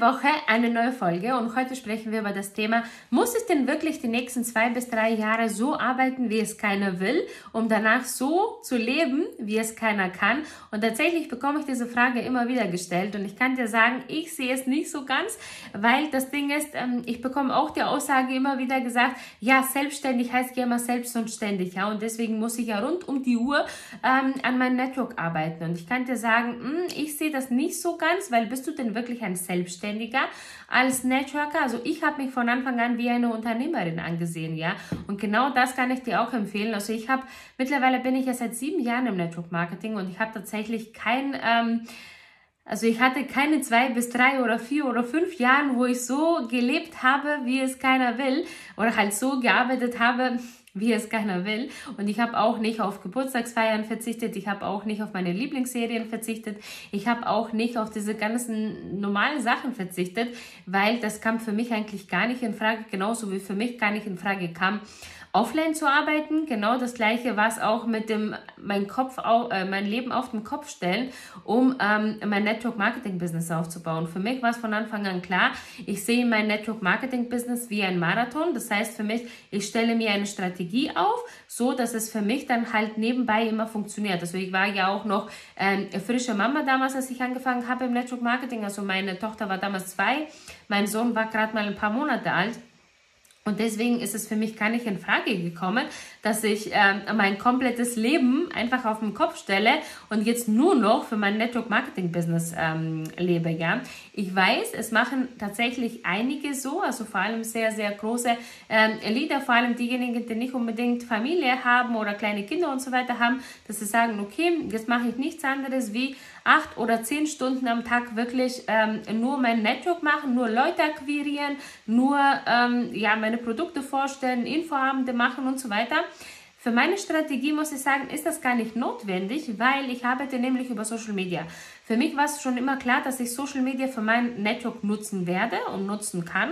Woche, eine neue Folge und heute sprechen wir über das Thema, muss es denn wirklich die nächsten zwei bis drei Jahre so arbeiten, wie es keiner will, um danach so zu leben, wie es keiner kann? Und tatsächlich bekomme ich diese Frage immer wieder gestellt und ich kann dir sagen, ich sehe es nicht so ganz, weil das Ding ist, ähm, ich bekomme auch die Aussage immer wieder gesagt, ja, selbstständig heißt ja immer selbst und ständig, ja, und deswegen muss ich ja rund um die Uhr ähm, an meinem Network arbeiten. Und ich kann dir sagen, hm, ich sehe das nicht so ganz, weil bist du denn wirklich ein Selbstständiger als Networker. Also ich habe mich von Anfang an wie eine Unternehmerin angesehen, ja. Und genau das kann ich dir auch empfehlen. Also ich habe, mittlerweile bin ich ja seit sieben Jahren im Network Marketing und ich habe tatsächlich kein, ähm, also ich hatte keine zwei bis drei oder vier oder fünf Jahren, wo ich so gelebt habe, wie es keiner will oder halt so gearbeitet habe, wie es keiner will. Und ich habe auch nicht auf Geburtstagsfeiern verzichtet, ich habe auch nicht auf meine Lieblingsserien verzichtet, ich habe auch nicht auf diese ganzen normalen Sachen verzichtet, weil das kam für mich eigentlich gar nicht in Frage, genauso wie für mich gar nicht in Frage kam, offline zu arbeiten. Genau das gleiche war es auch mit dem mein Kopf, äh, mein Leben auf den Kopf stellen, um ähm, mein Network Marketing Business aufzubauen. Für mich war es von Anfang an klar, ich sehe mein Network Marketing Business wie ein Marathon. Das heißt für mich, ich stelle mir eine Strategie auf, so dass es für mich dann halt nebenbei immer funktioniert. Also ich war ja auch noch ähm, frische Mama damals, als ich angefangen habe im Network Marketing. Also meine Tochter war damals zwei, mein Sohn war gerade mal ein paar Monate alt. Und deswegen ist es für mich gar nicht in Frage gekommen, dass ich äh, mein komplettes Leben einfach auf den Kopf stelle und jetzt nur noch für mein Network Marketing Business ähm, lebe. Ja, ich weiß, es machen tatsächlich einige so, also vor allem sehr sehr große ähm, Leader, vor allem diejenigen, die nicht unbedingt Familie haben oder kleine Kinder und so weiter haben, dass sie sagen, okay, jetzt mache ich nichts anderes wie acht oder zehn Stunden am Tag wirklich ähm, nur mein Network machen, nur Leute akquirieren, nur ähm, ja, meine Produkte vorstellen, Infoabende machen und so weiter. Für meine Strategie muss ich sagen, ist das gar nicht notwendig, weil ich arbeite nämlich über Social Media. Für mich war es schon immer klar, dass ich Social Media für mein Network nutzen werde und nutzen kann.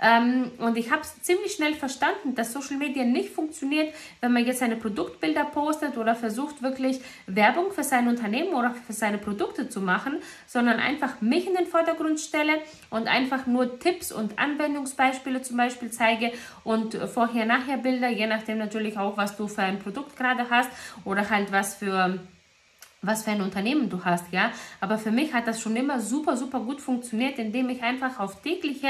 Ähm, und ich habe ziemlich schnell verstanden, dass Social Media nicht funktioniert, wenn man jetzt seine Produktbilder postet oder versucht wirklich Werbung für sein Unternehmen oder für seine Produkte zu machen, sondern einfach mich in den Vordergrund stelle und einfach nur Tipps und Anwendungsbeispiele zum Beispiel zeige und Vorher-Nachher-Bilder, je nachdem natürlich auch, was du für ein Produkt gerade hast oder halt was für was für ein Unternehmen du hast, ja. Aber für mich hat das schon immer super, super gut funktioniert, indem ich einfach auf tägliche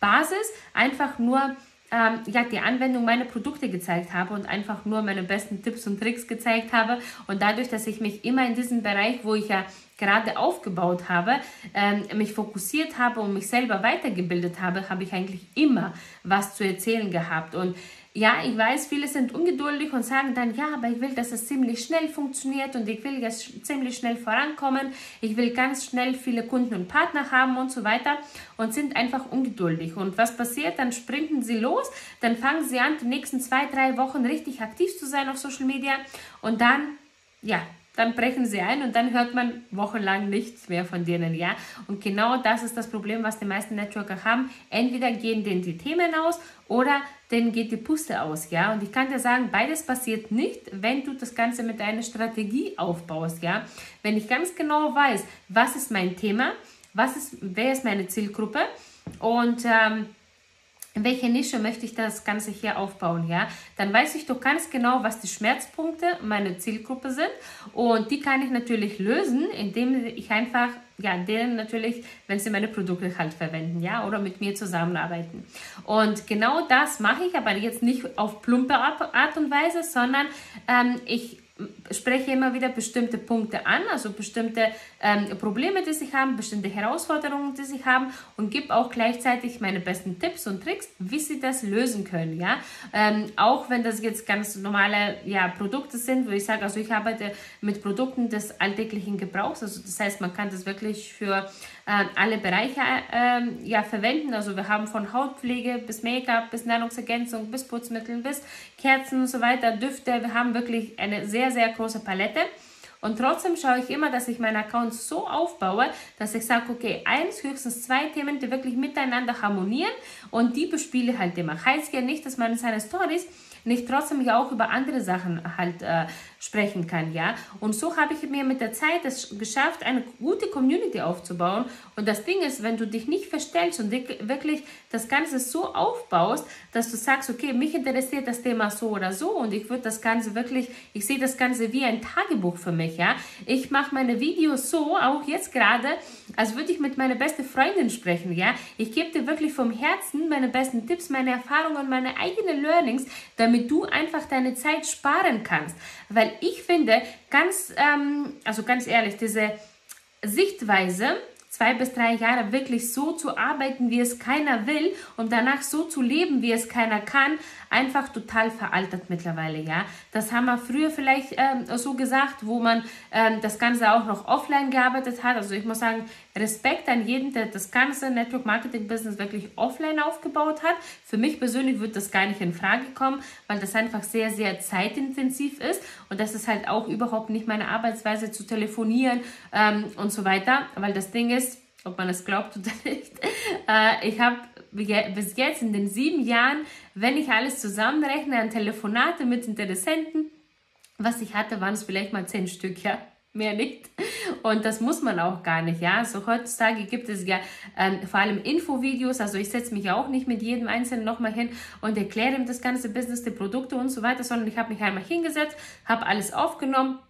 Basis einfach nur ähm, ja, die Anwendung meiner Produkte gezeigt habe und einfach nur meine besten Tipps und Tricks gezeigt habe. Und dadurch, dass ich mich immer in diesem Bereich, wo ich ja gerade aufgebaut habe, ähm, mich fokussiert habe und mich selber weitergebildet habe, habe ich eigentlich immer was zu erzählen gehabt. Und ja, ich weiß, viele sind ungeduldig und sagen dann, ja, aber ich will, dass es ziemlich schnell funktioniert und ich will jetzt ziemlich schnell vorankommen. Ich will ganz schnell viele Kunden und Partner haben und so weiter und sind einfach ungeduldig. Und was passiert? Dann sprinten sie los, dann fangen sie an, die nächsten zwei, drei Wochen richtig aktiv zu sein auf Social Media und dann, ja, dann brechen sie ein und dann hört man wochenlang nichts mehr von denen, ja. Und genau das ist das Problem, was die meisten Networker haben. Entweder gehen denen die Themen aus oder denen geht die Puste aus, ja. Und ich kann dir sagen, beides passiert nicht, wenn du das Ganze mit einer Strategie aufbaust, ja. Wenn ich ganz genau weiß, was ist mein Thema, was ist, wer ist meine Zielgruppe und ähm, in welche Nische möchte ich das Ganze hier aufbauen, ja, dann weiß ich doch ganz genau, was die Schmerzpunkte meiner Zielgruppe sind und die kann ich natürlich lösen, indem ich einfach, ja, denen natürlich, wenn sie meine Produkte halt verwenden, ja, oder mit mir zusammenarbeiten. Und genau das mache ich aber jetzt nicht auf plumpe Art und Weise, sondern ähm, ich spreche immer wieder bestimmte Punkte an, also bestimmte ähm, Probleme, die sie haben, bestimmte Herausforderungen, die sie haben und gebe auch gleichzeitig meine besten Tipps und Tricks, wie sie das lösen können. Ja, ähm, auch wenn das jetzt ganz normale ja, Produkte sind, wo ich sage, also ich arbeite mit Produkten des alltäglichen Gebrauchs, also das heißt, man kann das wirklich für äh, alle Bereiche äh, ja, verwenden. Also wir haben von Hautpflege bis Make-up, bis Nahrungsergänzung, bis Putzmittel, bis Kerzen und so weiter, Düfte. Wir haben wirklich eine sehr, sehr große Palette. Und trotzdem schaue ich immer, dass ich meinen Account so aufbaue, dass ich sage, okay, eins, höchstens zwei Themen, die wirklich miteinander harmonieren und die bespiele halt immer. Heißt ja nicht, dass man in seine Stories nicht trotzdem ja auch über andere Sachen halt äh, sprechen kann, ja. Und so habe ich mir mit der Zeit es geschafft, eine gute Community aufzubauen. Und das Ding ist, wenn du dich nicht verstellst und wirklich das Ganze so aufbaust, dass du sagst, okay, mich interessiert das Thema so oder so und ich würde das Ganze wirklich, ich sehe das Ganze wie ein Tagebuch für mich, ja. Ich mache meine Videos so, auch jetzt gerade, als würde ich mit meiner besten Freundin sprechen, ja. Ich gebe dir wirklich vom Herzen meine besten Tipps, meine Erfahrungen, meine eigenen Learnings, damit du einfach deine Zeit sparen kannst. Weil ich finde, ganz, ähm, also ganz ehrlich, diese Sichtweise, zwei bis drei Jahre wirklich so zu arbeiten, wie es keiner will und danach so zu leben, wie es keiner kann, einfach total veraltet mittlerweile, ja. Das haben wir früher vielleicht ähm, so gesagt, wo man ähm, das Ganze auch noch offline gearbeitet hat. Also ich muss sagen, Respekt an jeden, der das ganze Network Marketing Business wirklich offline aufgebaut hat. Für mich persönlich wird das gar nicht in Frage kommen, weil das einfach sehr, sehr zeitintensiv ist und das ist halt auch überhaupt nicht meine Arbeitsweise zu telefonieren ähm, und so weiter, weil das Ding ist, ob man es glaubt oder nicht, äh, ich habe bis jetzt in den sieben Jahren, wenn ich alles zusammenrechne an Telefonate mit Interessenten, was ich hatte, waren es vielleicht mal zehn Stück, ja mehr nicht. Und das muss man auch gar nicht, ja. Also heutzutage gibt es ja ähm, vor allem Infovideos, also ich setze mich auch nicht mit jedem Einzelnen nochmal hin und erkläre ihm das ganze Business, die Produkte und so weiter, sondern ich habe mich einmal hingesetzt, habe alles aufgenommen,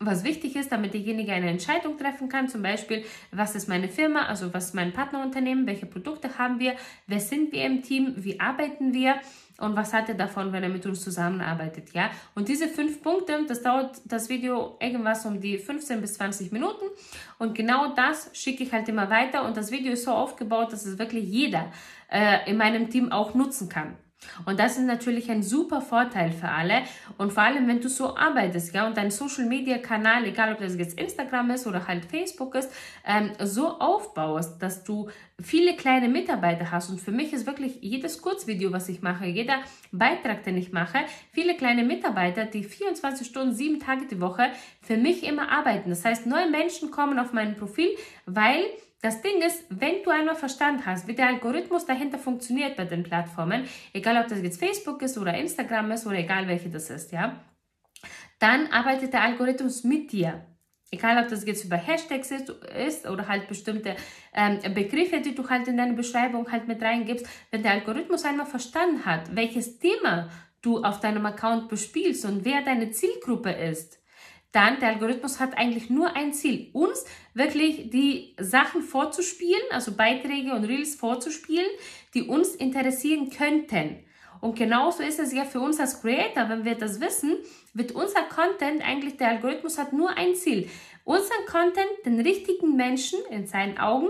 was wichtig ist, damit derjenige eine Entscheidung treffen kann, zum Beispiel, was ist meine Firma, also was ist mein Partnerunternehmen, welche Produkte haben wir, wer sind wir im Team, wie arbeiten wir? Und was hat er davon, wenn er mit uns zusammenarbeitet, ja. Und diese fünf Punkte, das dauert das Video irgendwas um die 15 bis 20 Minuten. Und genau das schicke ich halt immer weiter. Und das Video ist so aufgebaut, dass es wirklich jeder äh, in meinem Team auch nutzen kann. Und das ist natürlich ein super Vorteil für alle. Und vor allem, wenn du so arbeitest, ja, und dein Social Media Kanal, egal ob das jetzt Instagram ist oder halt Facebook ist, ähm, so aufbaust, dass du viele kleine Mitarbeiter hast. Und für mich ist wirklich jedes Kurzvideo, was ich mache, jeder Beitrag, den ich mache, viele kleine Mitarbeiter, die 24 Stunden, sieben Tage die Woche für mich immer arbeiten. Das heißt, neue Menschen kommen auf mein Profil, weil das Ding ist, wenn du einmal verstanden hast, wie der Algorithmus dahinter funktioniert bei den Plattformen, egal ob das jetzt Facebook ist oder Instagram ist oder egal welche das ist, ja, dann arbeitet der Algorithmus mit dir. Egal, ob das jetzt über Hashtags ist, ist oder halt bestimmte ähm, Begriffe, die du halt in deine Beschreibung halt mit reingibst. Wenn der Algorithmus einmal verstanden hat, welches Thema du auf deinem Account bespielst und wer deine Zielgruppe ist, dann der Algorithmus hat eigentlich nur ein Ziel, uns wirklich die Sachen vorzuspielen, also Beiträge und Reels vorzuspielen, die uns interessieren könnten. Und genauso ist es ja für uns als Creator, wenn wir das wissen, wird unser Content eigentlich, der Algorithmus hat nur ein Ziel, unseren Content den richtigen Menschen in seinen Augen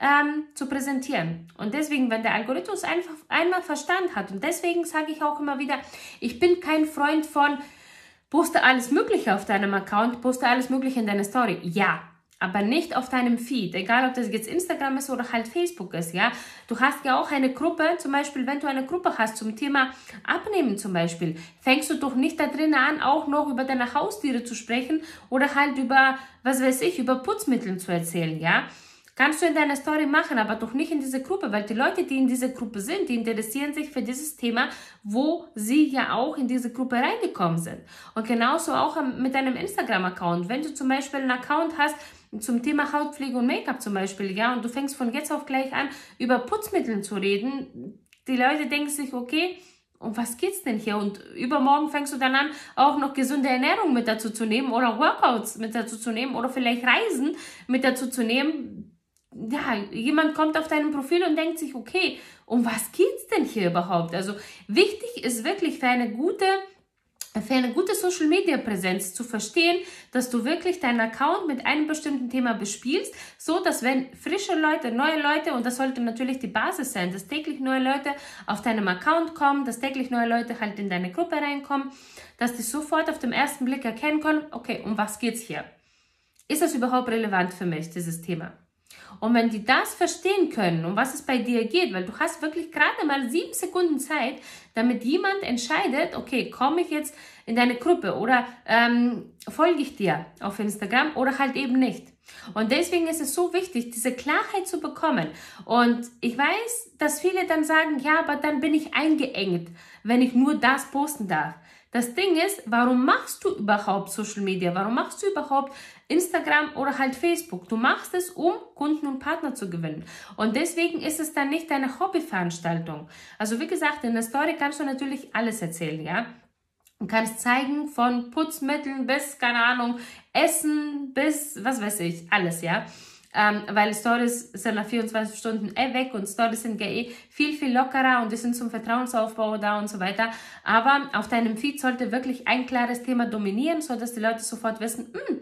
ähm, zu präsentieren. Und deswegen, wenn der Algorithmus einfach einmal verstanden hat, und deswegen sage ich auch immer wieder, ich bin kein Freund von, Poste alles Mögliche auf deinem Account, poste alles Mögliche in deine Story. Ja, aber nicht auf deinem Feed, egal ob das jetzt Instagram ist oder halt Facebook ist, ja. Du hast ja auch eine Gruppe, zum Beispiel, wenn du eine Gruppe hast zum Thema Abnehmen zum Beispiel, fängst du doch nicht da drinnen an, auch noch über deine Haustiere zu sprechen oder halt über, was weiß ich, über Putzmittel zu erzählen, ja. Kannst du in deiner Story machen, aber doch nicht in dieser Gruppe, weil die Leute, die in dieser Gruppe sind, die interessieren sich für dieses Thema, wo sie ja auch in diese Gruppe reingekommen sind. Und genauso auch mit deinem Instagram-Account. Wenn du zum Beispiel einen Account hast, zum Thema Hautpflege und Make-up zum Beispiel, ja, und du fängst von jetzt auf gleich an, über Putzmittel zu reden, die Leute denken sich, okay, um was geht's denn hier? Und übermorgen fängst du dann an, auch noch gesunde Ernährung mit dazu zu nehmen oder Workouts mit dazu zu nehmen oder vielleicht Reisen mit dazu zu nehmen ja, jemand kommt auf deinem Profil und denkt sich, okay, um was geht's denn hier überhaupt? Also wichtig ist wirklich für eine gute für eine gute Social Media Präsenz zu verstehen, dass du wirklich deinen Account mit einem bestimmten Thema bespielst, so dass wenn frische Leute, neue Leute und das sollte natürlich die Basis sein, dass täglich neue Leute auf deinem Account kommen, dass täglich neue Leute halt in deine Gruppe reinkommen, dass die sofort auf den ersten Blick erkennen können, okay, um was geht's hier? Ist das überhaupt relevant für mich dieses Thema? Und wenn die das verstehen können, um was es bei dir geht, weil du hast wirklich gerade mal sieben Sekunden Zeit, damit jemand entscheidet, okay, komme ich jetzt in deine Gruppe oder ähm, folge ich dir auf Instagram oder halt eben nicht. Und deswegen ist es so wichtig, diese Klarheit zu bekommen. Und ich weiß, dass viele dann sagen, ja, aber dann bin ich eingeengt, wenn ich nur das posten darf. Das Ding ist, warum machst du überhaupt Social Media? Warum machst du überhaupt Instagram oder halt Facebook? Du machst es, um Kunden und Partner zu gewinnen. Und deswegen ist es dann nicht deine Hobbyveranstaltung. Also wie gesagt, in der Story kannst du natürlich alles erzählen, ja? Du kannst zeigen von Putzmitteln bis, keine Ahnung, Essen bis, was weiß ich, alles, ja ähm, weil Stories sind nach 24 Stunden eh weg und Stories sind eh viel, viel lockerer und die sind zum Vertrauensaufbau da und so weiter. Aber auf deinem Feed sollte wirklich ein klares Thema dominieren, so dass die Leute sofort wissen, hm,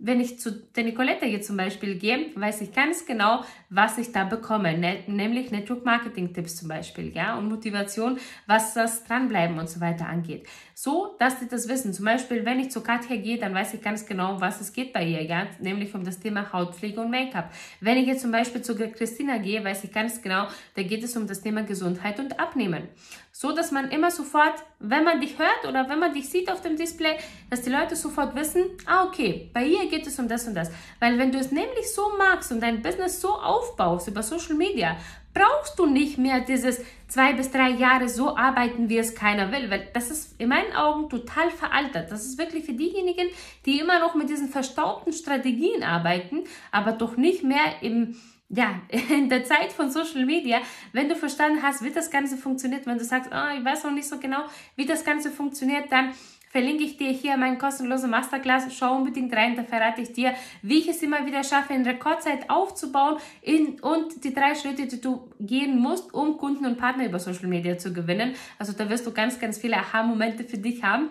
wenn ich zu der Nicoletta hier zum Beispiel gehe, weiß ich ganz genau, was ich da bekomme, ne, nämlich Network Marketing Tipps zum Beispiel, ja, und Motivation, was das Dranbleiben und so weiter angeht. So, dass die das wissen. Zum Beispiel, wenn ich zu Katja gehe, dann weiß ich ganz genau, was es geht bei ihr, ja, nämlich um das Thema Hautpflege und Make-up. Wenn ich jetzt zum Beispiel zu Christina gehe, weiß ich ganz genau, da geht es um das Thema Gesundheit und Abnehmen. So, dass man immer sofort, wenn man dich hört oder wenn man dich sieht auf dem Display, dass die Leute sofort wissen, ah, okay, bei ihr geht es um das und das. Weil wenn du es nämlich so magst und dein Business so aufbaust über Social Media, brauchst du nicht mehr dieses zwei bis drei Jahre so arbeiten, wie es keiner will, weil das ist in meinen Augen total veraltet. Das ist wirklich für diejenigen, die immer noch mit diesen verstaubten Strategien arbeiten, aber doch nicht mehr im ja, in der Zeit von Social Media, wenn du verstanden hast, wie das Ganze funktioniert, wenn du sagst, oh, ich weiß noch nicht so genau, wie das Ganze funktioniert, dann verlinke ich dir hier meinen kostenlosen Masterclass. Schau unbedingt rein, da verrate ich dir, wie ich es immer wieder schaffe, in Rekordzeit aufzubauen in, und die drei Schritte, die du gehen musst, um Kunden und Partner über Social Media zu gewinnen. Also da wirst du ganz, ganz viele Aha-Momente für dich haben.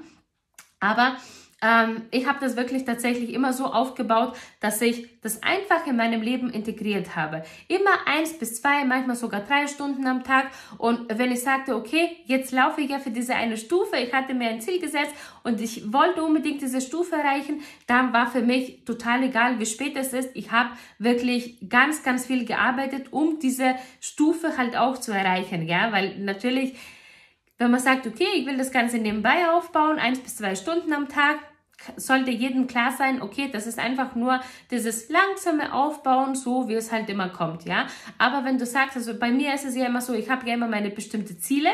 Aber ähm, ich habe das wirklich tatsächlich immer so aufgebaut, dass ich das einfach in meinem Leben integriert habe. Immer eins bis zwei, manchmal sogar drei Stunden am Tag. Und wenn ich sagte, okay, jetzt laufe ich ja für diese eine Stufe, ich hatte mir ein Ziel gesetzt und ich wollte unbedingt diese Stufe erreichen, dann war für mich total egal, wie spät es ist. Ich habe wirklich ganz, ganz viel gearbeitet, um diese Stufe halt auch zu erreichen. Ja, weil natürlich wenn man sagt, okay, ich will das Ganze nebenbei aufbauen, eins bis zwei Stunden am Tag, sollte jedem klar sein, okay, das ist einfach nur dieses langsame Aufbauen, so wie es halt immer kommt, ja. Aber wenn du sagst, also bei mir ist es ja immer so, ich habe ja immer meine bestimmte Ziele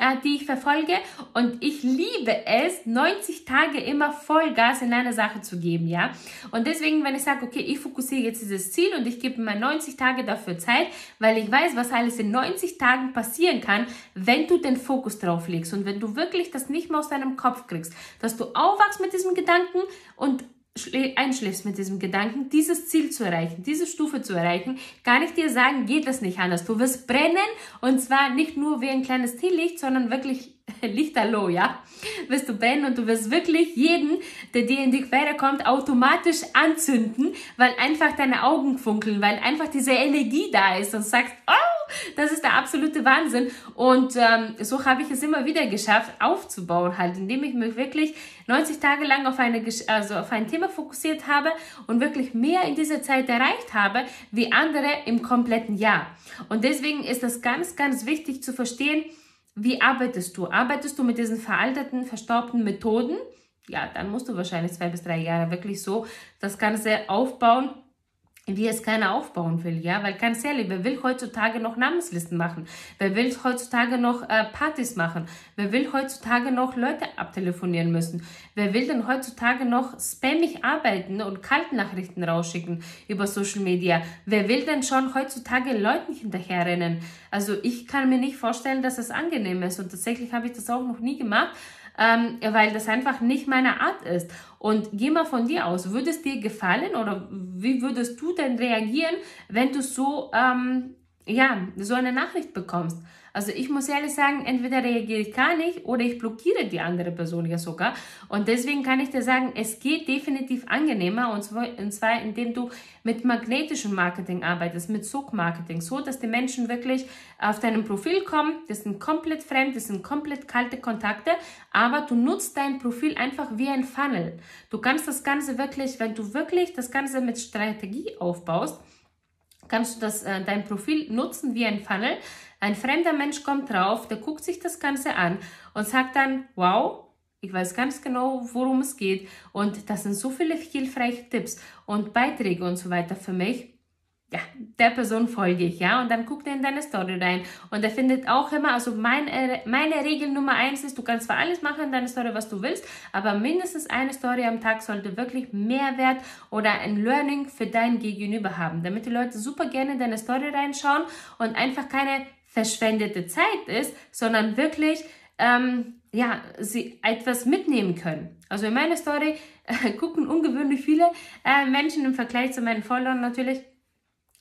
äh, die ich verfolge. Und ich liebe es, 90 Tage immer Vollgas in einer Sache zu geben, ja. Und deswegen, wenn ich sage, okay, ich fokussiere jetzt dieses Ziel und ich gebe mir 90 Tage dafür Zeit, weil ich weiß, was alles in 90 Tagen passieren kann, wenn du den Fokus drauf legst und wenn du wirklich das nicht mehr aus deinem Kopf kriegst, dass du aufwachst mit diesem Gedanken und einschläfst mit diesem Gedanken, dieses Ziel zu erreichen, diese Stufe zu erreichen, kann ich dir sagen, geht das nicht anders. Du wirst brennen und zwar nicht nur wie ein kleines Teelicht, sondern wirklich lichterloh, ja? Wirst du brennen und du wirst wirklich jeden, der dir in die Quere kommt, automatisch anzünden, weil einfach deine Augen funkeln, weil einfach diese Energie da ist und sagst, oh, das ist der absolute Wahnsinn. Und ähm, so habe ich es immer wieder geschafft, aufzubauen, halt, indem ich mich wirklich 90 Tage lang auf, eine, also auf ein Thema fokussiert habe und wirklich mehr in dieser Zeit erreicht habe, wie andere im kompletten Jahr. Und deswegen ist das ganz, ganz wichtig zu verstehen, wie arbeitest du? Arbeitest du mit diesen veralteten, verstaubten Methoden? Ja, dann musst du wahrscheinlich zwei bis drei Jahre wirklich so das Ganze aufbauen wie es keiner aufbauen will, ja, weil ganz ehrlich, wer will heutzutage noch Namenslisten machen? Wer will heutzutage noch äh, Partys machen? Wer will heutzutage noch Leute abtelefonieren müssen? Wer will denn heutzutage noch spammig arbeiten und Kaltnachrichten rausschicken über Social Media? Wer will denn schon heutzutage Leuten hinterherrennen? Also ich kann mir nicht vorstellen, dass es angenehm ist und tatsächlich habe ich das auch noch nie gemacht, ähm, weil das einfach nicht meine Art ist. Und geh mal von dir aus, würde es dir gefallen oder wie würdest du denn reagieren, wenn du so, ähm, ja, so eine Nachricht bekommst? Also ich muss ehrlich sagen, entweder reagiere ich gar nicht oder ich blockiere die andere Person ja sogar. Und deswegen kann ich dir sagen, es geht definitiv angenehmer und zwar, indem du mit magnetischem Marketing arbeitest, mit Sog-Marketing, so dass die Menschen wirklich auf deinem Profil kommen. Das sind komplett fremd, das sind komplett kalte Kontakte, aber du nutzt dein Profil einfach wie ein Funnel. Du kannst das Ganze wirklich, wenn du wirklich das Ganze mit Strategie aufbaust, kannst du das, äh, dein Profil nutzen wie ein Funnel. Ein fremder Mensch kommt drauf, der guckt sich das Ganze an und sagt dann, wow, ich weiß ganz genau, worum es geht. Und das sind so viele hilfreiche Tipps und Beiträge und so weiter für mich. Ja, der Person folge ich, ja. Und dann guckt er in deine Story rein. Und er findet auch immer, also mein, äh, meine Regel Nummer eins ist, du kannst zwar alles machen in deiner Story, was du willst, aber mindestens eine Story am Tag sollte wirklich Mehrwert oder ein Learning für dein Gegenüber haben, damit die Leute super gerne in deine Story reinschauen und einfach keine verschwendete Zeit ist, sondern wirklich ähm, ja, sie etwas mitnehmen können. Also in meiner Story äh, gucken ungewöhnlich viele äh, Menschen im Vergleich zu meinen Followern natürlich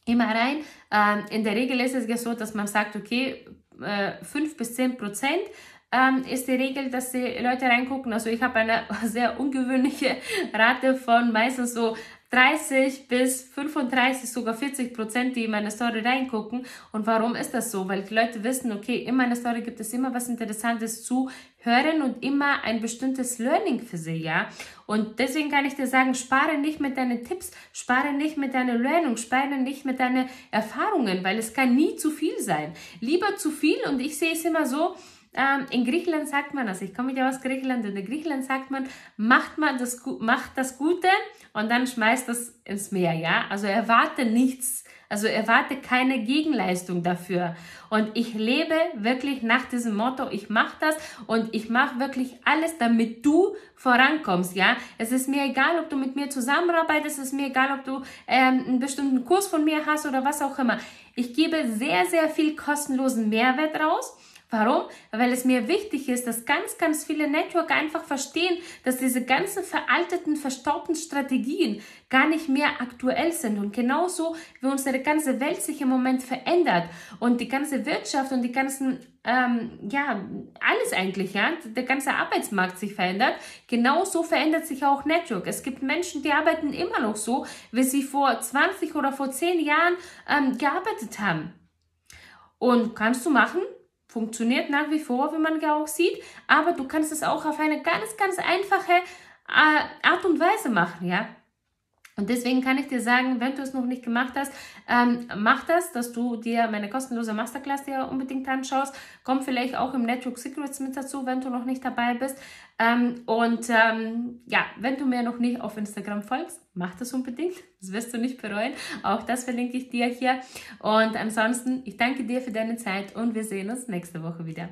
immer rein. Ähm, in der Regel ist es ja so, dass man sagt, okay, äh, 5 bis 10 Prozent ähm, ist die Regel, dass die Leute reingucken. Also ich habe eine sehr ungewöhnliche Rate von meistens so 30 bis 35, sogar 40 Prozent, die in meine Story reingucken. Und warum ist das so? Weil die Leute wissen, okay, in meiner Story gibt es immer was Interessantes zu hören und immer ein bestimmtes Learning für sie, ja. Und deswegen kann ich dir sagen, spare nicht mit deinen Tipps, spare nicht mit deiner Learning, spare nicht mit deinen Erfahrungen, weil es kann nie zu viel sein. Lieber zu viel und ich sehe es immer so, ähm, in Griechenland sagt man, also ich komme ja aus Griechenland und in Griechenland sagt man, macht man das, macht das Gute und dann schmeißt das ins Meer, ja. Also erwarte nichts, also erwarte keine Gegenleistung dafür. Und ich lebe wirklich nach diesem Motto, ich mache das und ich mache wirklich alles, damit du vorankommst, ja. Es ist mir egal, ob du mit mir zusammenarbeitest, es ist mir egal, ob du ähm, einen bestimmten Kurs von mir hast oder was auch immer. Ich gebe sehr, sehr viel kostenlosen Mehrwert raus Warum? Weil es mir wichtig ist, dass ganz, ganz viele Networker einfach verstehen, dass diese ganzen veralteten, verstaubten Strategien gar nicht mehr aktuell sind. Und genauso wie unsere ganze Welt sich im Moment verändert und die ganze Wirtschaft und die ganzen, ähm, ja, alles eigentlich, ja, der ganze Arbeitsmarkt sich verändert, genauso verändert sich auch Network. Es gibt Menschen, die arbeiten immer noch so, wie sie vor 20 oder vor 10 Jahren ähm, gearbeitet haben. Und kannst du machen? Funktioniert nach wie vor, wie man ja auch sieht, aber du kannst es auch auf eine ganz, ganz einfache äh, Art und Weise machen, ja. Und deswegen kann ich dir sagen, wenn du es noch nicht gemacht hast, ähm, mach das, dass du dir meine kostenlose Masterclass dir unbedingt anschaust. Komm vielleicht auch im Network Secrets mit dazu, wenn du noch nicht dabei bist. Ähm, und ähm, ja, wenn du mir noch nicht auf Instagram folgst, mach das unbedingt. Das wirst du nicht bereuen. Auch das verlinke ich dir hier. Und ansonsten, ich danke dir für deine Zeit und wir sehen uns nächste Woche wieder.